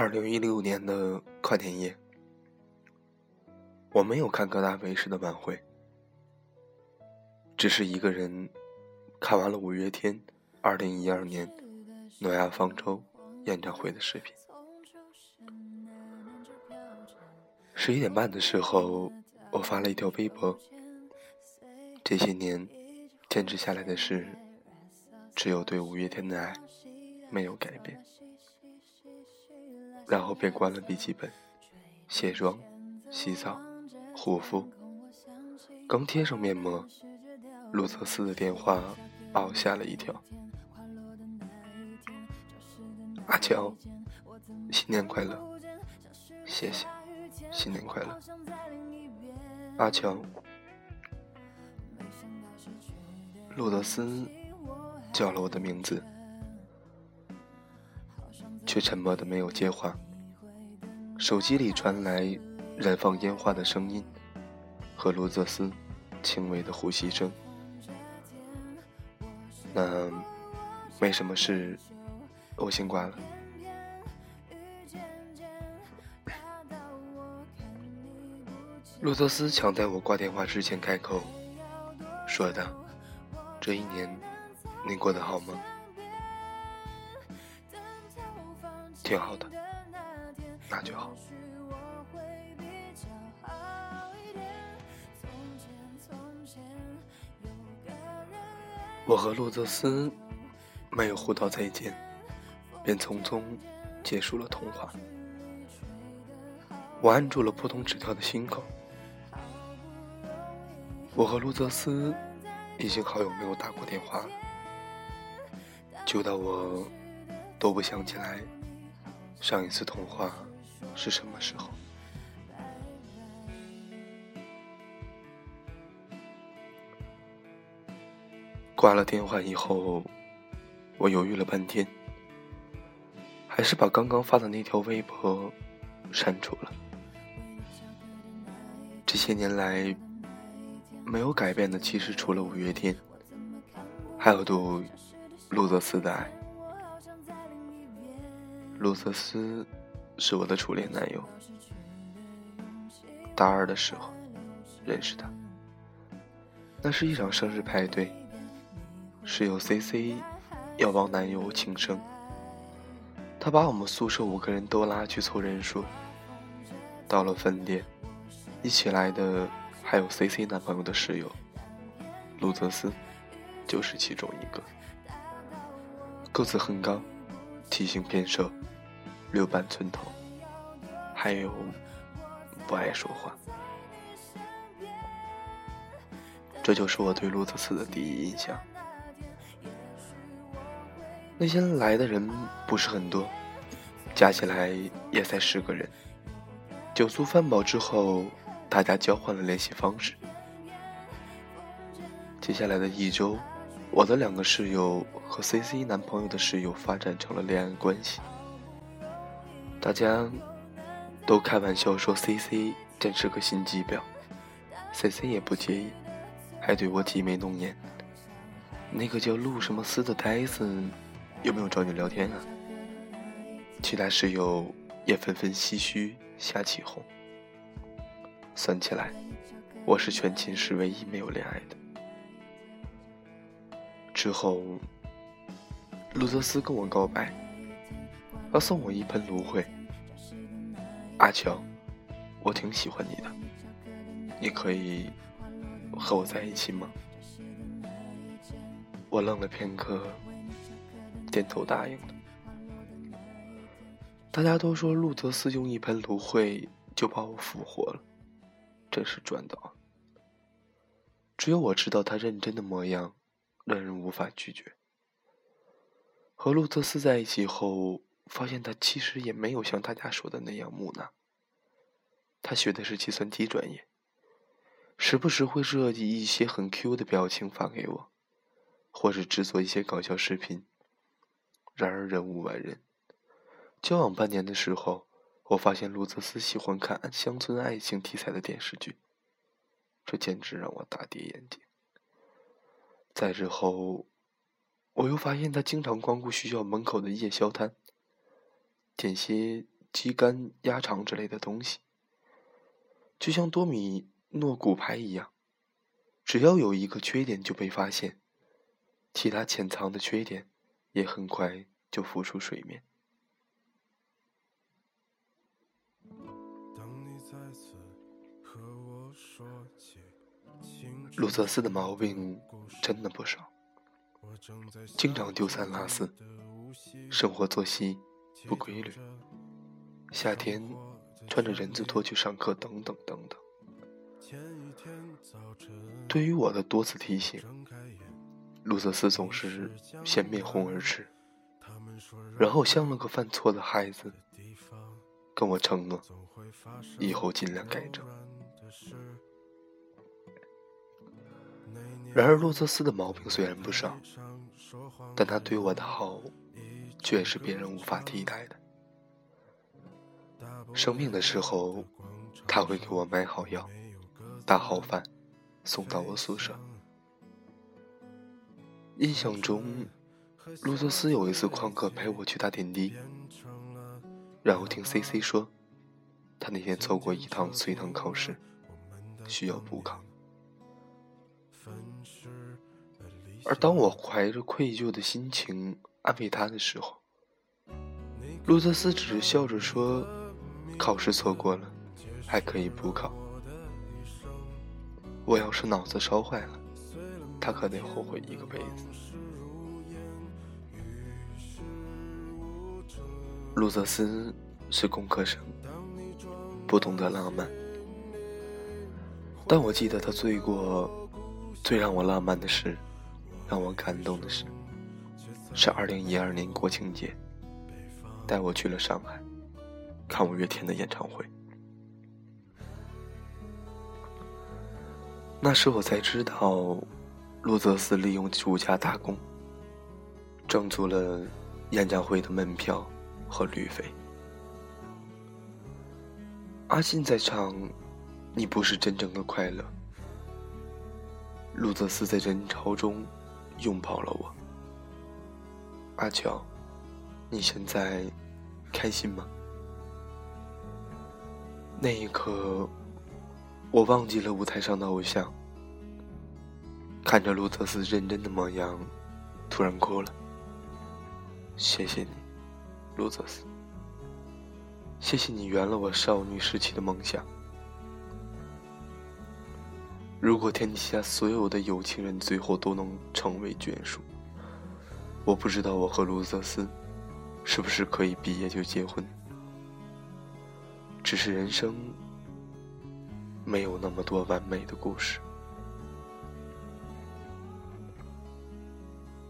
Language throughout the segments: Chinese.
二零一六年的跨年夜，我没有看各大卫视的晚会，只是一个人看完了五月天二零一二年诺亚方舟演唱会的视频。十一点半的时候，我发了一条微博。这些年坚持下来的事，只有对五月天的爱没有改变。然后便关了笔记本，卸妆、洗澡、护肤，刚贴上面膜，路泽斯的电话把我吓了一跳。阿乔，新年快乐！谢谢，新年快乐。阿乔，路德斯叫了我的名字。却沉默的没有接话。手机里传来燃放烟花的声音和罗泽斯轻微的呼吸声。那没什么事，我先挂了。罗泽斯抢在我挂电话之前开口，说道：“这一年你过得好吗？”挺好的，那就好。我和洛泽斯没有互道再见，便匆匆结束了通话。我按住了扑通纸条的心口。我和路泽斯已经好久没有打过电话了，久到我都不想起来。上一次通话是什么时候？挂了电话以后，我犹豫了半天，还是把刚刚发的那条微博删除了。这些年来，没有改变的，其实除了五月天，还有对路泽斯的爱。路泽斯是我的初恋男友，大二的时候认识他。那是一场生日派对，室友 C C 要帮男友庆生，他把我们宿舍五个人都拉去凑人数。到了分店，一起来的还有 C C 男朋友的室友，路泽斯就是其中一个，个子很高，体型偏瘦。六瓣寸头，还有不爱说话，这就是我对路泽斯的第一印象。那天来的人不是很多，加起来也才十个人。酒足饭饱之后，大家交换了联系方式。接下来的一周，我的两个室友和 C C 男朋友的室友发展成了恋爱关系。大家都开玩笑说：“C C 真是个心机婊。”C C 也不介意，还对我挤眉弄眼。那个叫陆什么思的呆子，有没有找你聊天啊？其他室友也纷纷唏嘘，瞎起哄。算起来，我是全寝室唯一没有恋爱的。之后，路泽斯跟我告白。要送我一盆芦荟，阿乔，我挺喜欢你的，你可以和我在一起吗？我愣了片刻，点头答应了。大家都说路泽斯用一盆芦荟就把我复活了，真是赚到。只有我知道他认真的模样，让人无法拒绝。和路特斯在一起后。发现他其实也没有像大家说的那样木讷。他学的是计算机专业，时不时会设计一些很 Q 的表情发给我，或者制作一些搞笑视频。然而人无完人。交往半年的时候，我发现路泽斯喜欢看乡村爱情题材的电视剧，这简直让我大跌眼镜。再之后，我又发现他经常光顾学校门口的夜宵摊。点些鸡肝、鸭肠之类的东西，就像多米诺骨牌一样，只要有一个缺点就被发现，其他潜藏的缺点也很快就浮出水面。鲁泽斯的毛病真的不少，经常丢三落四，生活作息不规律，夏天穿着人字拖去上课，等等等等。对于我的多次提醒，鲁泽斯总是先面红耳赤，然后像了个犯错的孩子，跟我承诺以后尽量改正。然而，洛泽斯的毛病虽然不少，但他对我的好，却是别人无法替代的。生病的时候，他会给我买好药、打好饭，送到我宿舍。印象中，洛泽斯有一次旷课陪我去打点滴，然后听 C C 说，他那天错过一趟随堂考试，需要补考。而当我怀着愧疚的心情安慰他的时候，路泽斯只是笑着说：“考试错过了，还可以补考。我要是脑子烧坏了，他可得后悔一个辈子。”路泽斯是工科生，不懂得浪漫，但我记得他做过最让我浪漫的事。让我感动的是，是二零一二年国庆节，带我去了上海，看五月天的演唱会。那时我才知道，陆泽斯利用暑假打工，挣足了演唱会的门票和旅费。阿信在唱《你不是真正的快乐》，陆泽斯在人潮中。拥抱了我，阿乔，你现在开心吗？那一刻，我忘记了舞台上的偶像，看着路泽斯认真的模样，突然哭了。谢谢你，路泽斯，谢谢你圆了我少女时期的梦想。如果天底下所有的有情人最后都能成为眷属，我不知道我和卢泽斯是不是可以毕业就结婚。只是人生没有那么多完美的故事。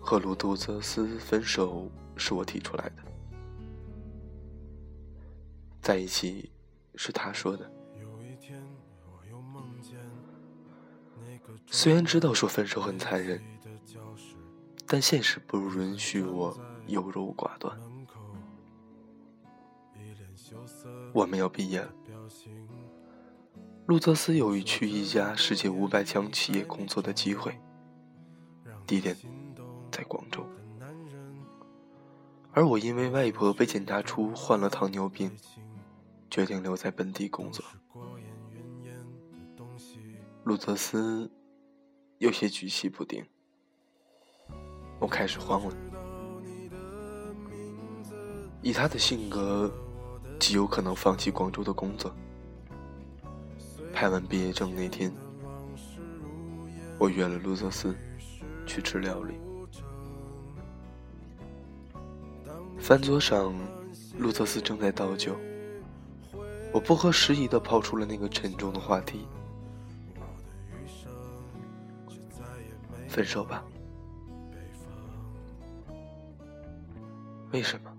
和卢杜泽斯分手是我提出来的，在一起是他说的。虽然知道说分手很残忍，但现实不允许我优柔寡断。我们要毕业了，路泽斯有一去一家世界五百强企业工作的机会，地点在广州，而我因为外婆被检查出患了糖尿病，决定留在本地工作。路泽斯。有些举棋不定，我开始慌了。以他的性格，极有可能放弃广州的工作。拍完毕业证那天，我约了路泽斯去吃料理。饭桌上，路泽斯正在倒酒，我不合时宜的抛出了那个沉重的话题。分手吧。为什么？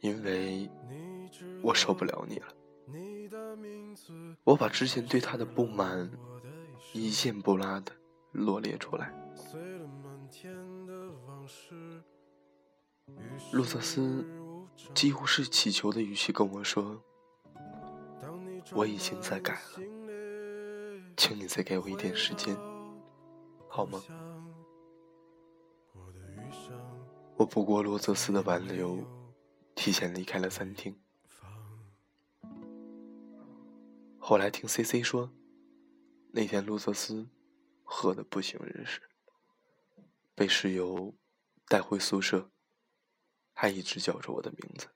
因为我受不了你了。我把之前对他的不满一件不拉的罗列出来。路泽斯几乎是乞求的语气跟我说：“我已经在改了。”请你再给我一点时间，好吗？我不过罗泽斯的挽留，提前离开了餐厅。后来听 C C 说，那天罗泽斯喝得不省人事，被室友带回宿舍，还一直叫着我的名字。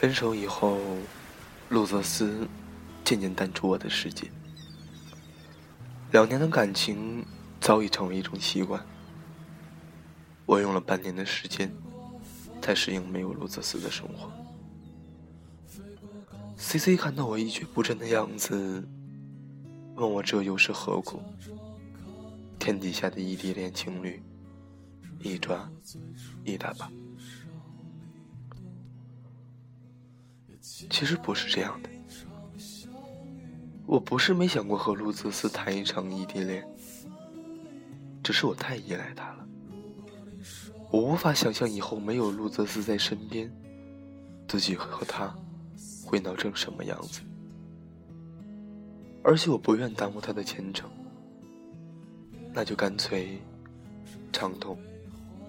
分手以后，路泽斯渐渐淡出我的世界。两年的感情早已成为一种习惯。我用了半年的时间，才适应没有路泽斯的生活。C C 看到我一蹶不振的样子，问我这又是何苦？天底下的异地恋情侣，一抓一大把。其实不是这样的，我不是没想过和路泽斯谈一场异地恋，只是我太依赖他了，我无法想象以后没有路泽斯在身边，自己和他会闹成什么样子，而且我不愿耽误他的前程，那就干脆长痛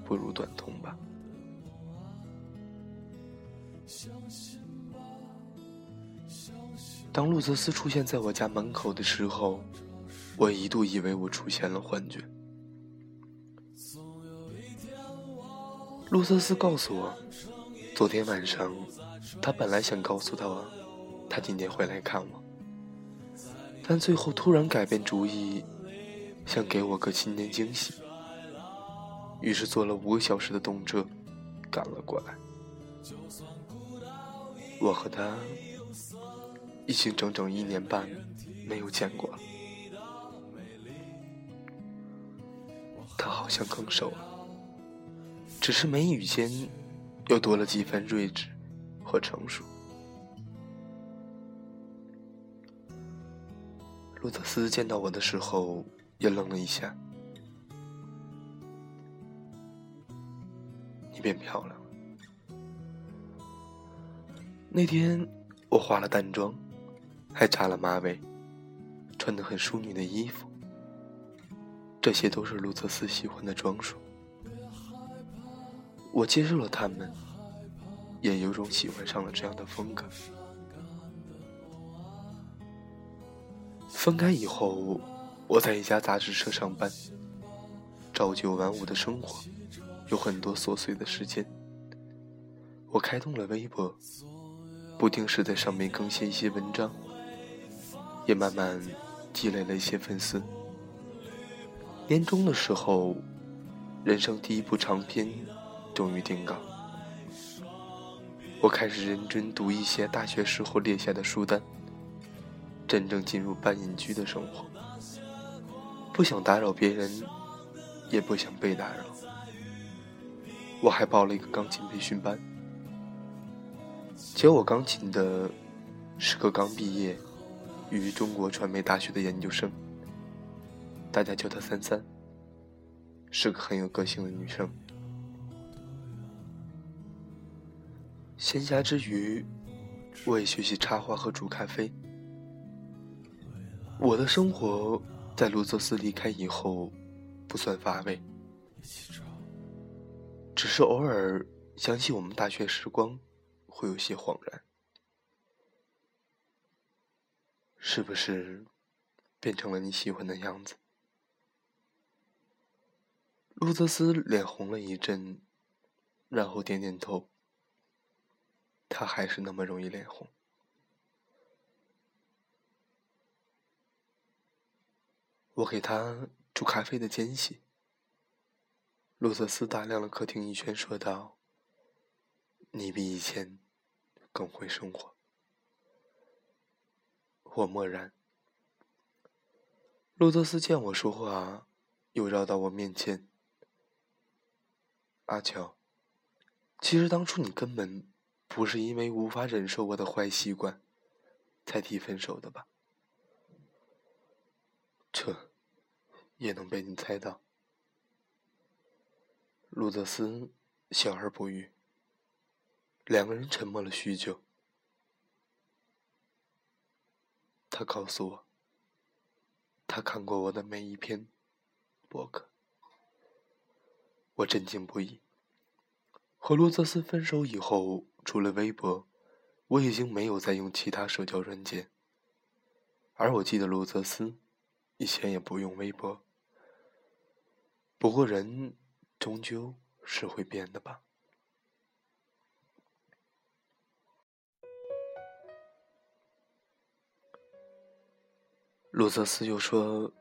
不如短痛吧。当路泽斯出现在我家门口的时候，我一度以为我出现了幻觉。路泽斯告诉我，昨天晚上他本来想告诉他，他今天会来看我，但最后突然改变主意，想给我个新年惊喜，于是坐了五个小时的动车赶了过来。我和他。已经整整一年半没有见过了，他好像更瘦了，只是眉宇间又多了几分睿智和成熟。路泽斯见到我的时候也愣了一下：“你变漂亮了。”那天我化了淡妆。还扎了马尾，穿得很淑女的衣服，这些都是路泽斯喜欢的装束。我接受了他们，也有种喜欢上了这样的风格。分开以后，我在一家杂志社上班，朝九晚五的生活，有很多琐碎的时间。我开通了微博，不定时在上面更新一些文章。也慢慢积累了一些粉丝。年终的时候，人生第一部长篇终于定稿。我开始认真读一些大学时候列下的书单，真正进入半隐居的生活。不想打扰别人，也不想被打扰。我还报了一个钢琴培训班。教我钢琴的是个刚毕业。于中国传媒大学的研究生，大家叫她三三，是个很有个性的女生。闲暇之余，我也学习插花和煮咖啡。我的生活在卢泽斯离开以后，不算乏味，只是偶尔想起我们大学时光，会有些恍然。是不是变成了你喜欢的样子？路泽斯脸红了一阵，然后点点头。他还是那么容易脸红。我给他煮咖啡的间隙，路泽斯打量了客厅一圈，说道：“你比以前更会生活。”我默然。路德斯见我说话，又绕到我面前。阿乔，其实当初你根本不是因为无法忍受我的坏习惯，才提分手的吧？这也能被你猜到。路德斯笑而不语。两个人沉默了许久。他告诉我，他看过我的每一篇博客，我震惊不已。和罗泽斯分手以后，除了微博，我已经没有再用其他社交软件。而我记得罗泽斯以前也不用微博。不过人终究是会变的吧。罗泽斯又说，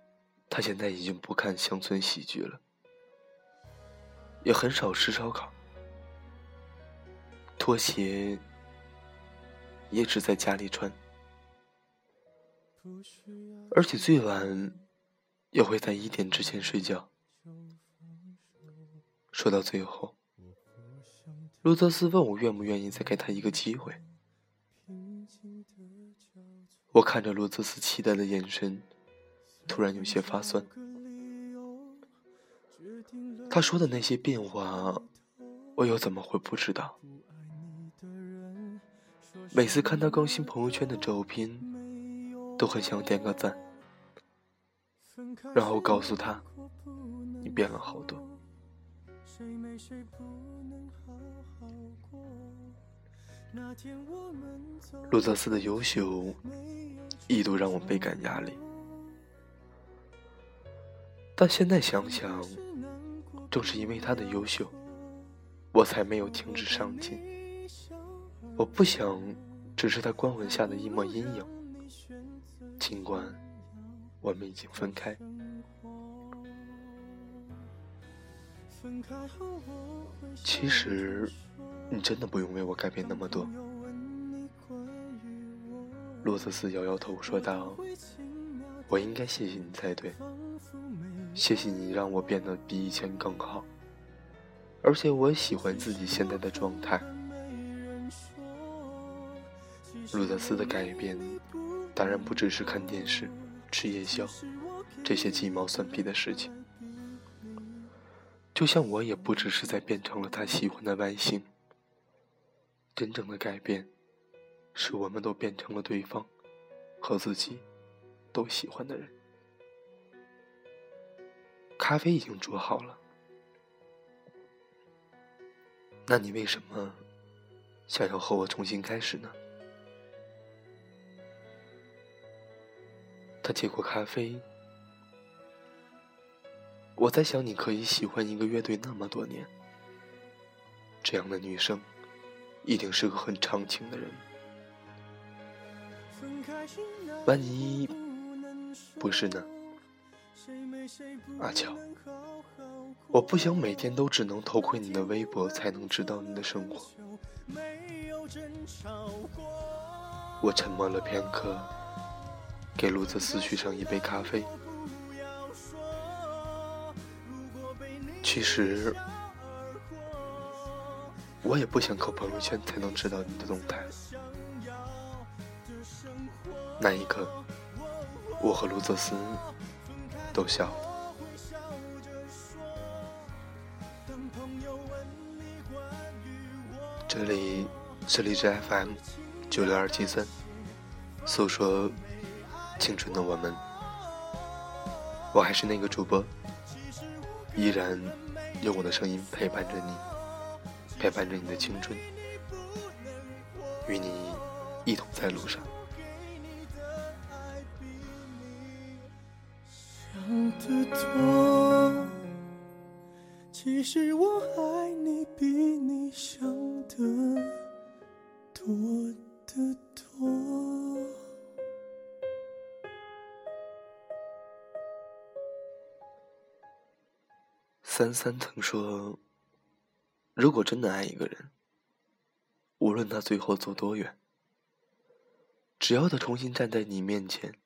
他现在已经不看乡村喜剧了，也很少吃烧烤，拖鞋也只在家里穿，而且最晚也会在一点之前睡觉。说到最后，罗泽斯问我愿不愿意再给他一个机会。我看着罗泽斯期待的眼神，突然有些发酸。他说的那些变化，我又怎么会不知道？每次看他更新朋友圈的照片，都很想点个赞，然后告诉他，你变了好多。路泽斯的优秀一度让我倍感压力，但现在想想，正是因为他的优秀，我才没有停止上进。我不想只是他光环下的一抹阴影，尽管我们已经分开。其实，你真的不用为我改变那么多。洛泽斯摇摇头说道：“我应该谢谢你才对，谢谢你让我变得比以前更好，而且我喜欢自己现在的状态。”路泽斯的改变，当然不只是看电视、吃夜宵这些鸡毛蒜皮的事情。就像我也不只是在变成了他喜欢的外形，真正的改变，是我们都变成了对方和自己都喜欢的人。咖啡已经煮好了，那你为什么想要和我重新开始呢？他接过咖啡。我在想，你可以喜欢一个乐队那么多年，这样的女生，一定是个很长情的人。万一不是呢？阿乔，我不想每天都只能偷窥你的微博才能知道你的生活。我沉默了片刻，给路泽斯续上一杯咖啡。其实，我也不想靠朋友圈才能知道你的动态。那一刻，我和卢泽斯都笑了。这里是荔枝 FM 九六二七三，诉说青春的我们，我还是那个主播。依然用我的声音陪伴着你，陪伴着你的青春，与你一同在路上。想得多，其实我还三三曾说：“如果真的爱一个人，无论他最后走多远，只要他重新站在你面前，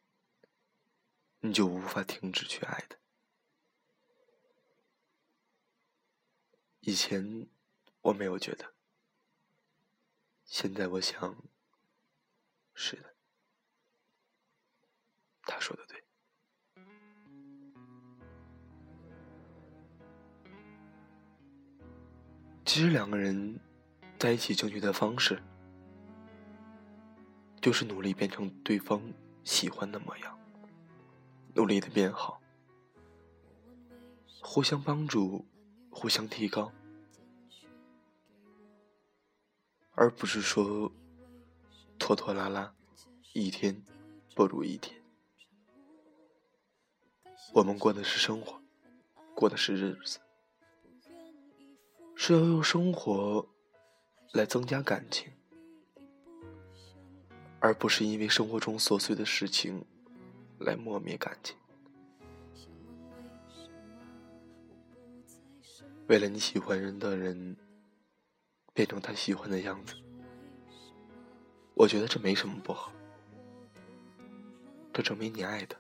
你就无法停止去爱的。”以前我没有觉得，现在我想，是的，他说的对。其实两个人在一起争取的方式，就是努力变成对方喜欢的模样，努力的变好，互相帮助，互相提高，而不是说拖拖拉拉，一天不如一天。我们过的是生活，过的是日子，是要用生活来增加感情，而不是因为生活中琐碎的事情来磨灭感情。为了你喜欢人的人变成他喜欢的样子，我觉得这没什么不好，这证明你爱的。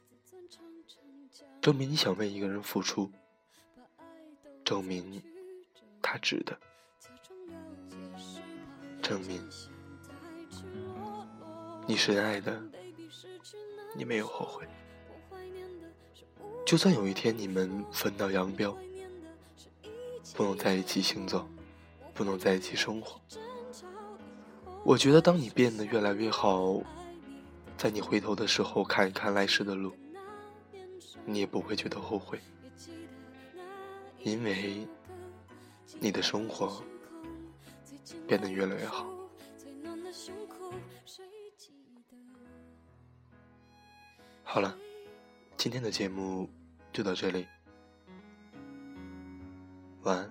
证明你想为一个人付出，证明他值得，证明你深爱的，你没有后悔。就算有一天你们分道扬镳，不能在一起行走，不能在一起生活，我觉得当你变得越来越好，在你回头的时候看一看来时的路。你也不会觉得后悔，因为你的生活变得越来越好。好了，今天的节目就到这里，晚安。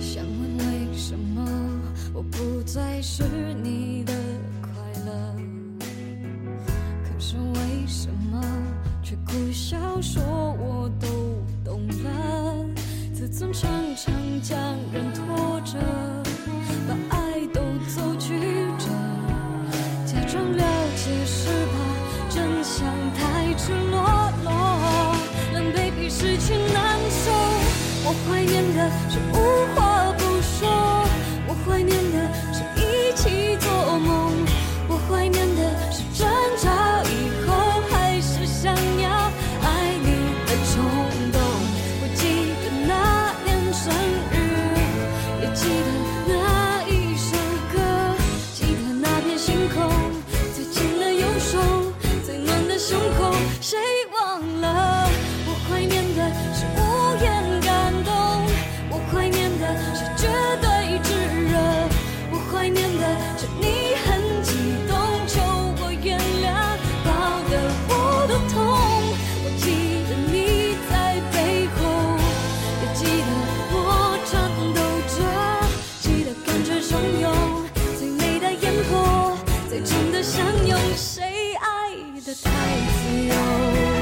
想问为什么我不再是你将人拖着，把爱都走曲折，假装了解是怕真相太赤裸裸，狼狈比失去难受。我怀念的是相拥谁爱得太自由？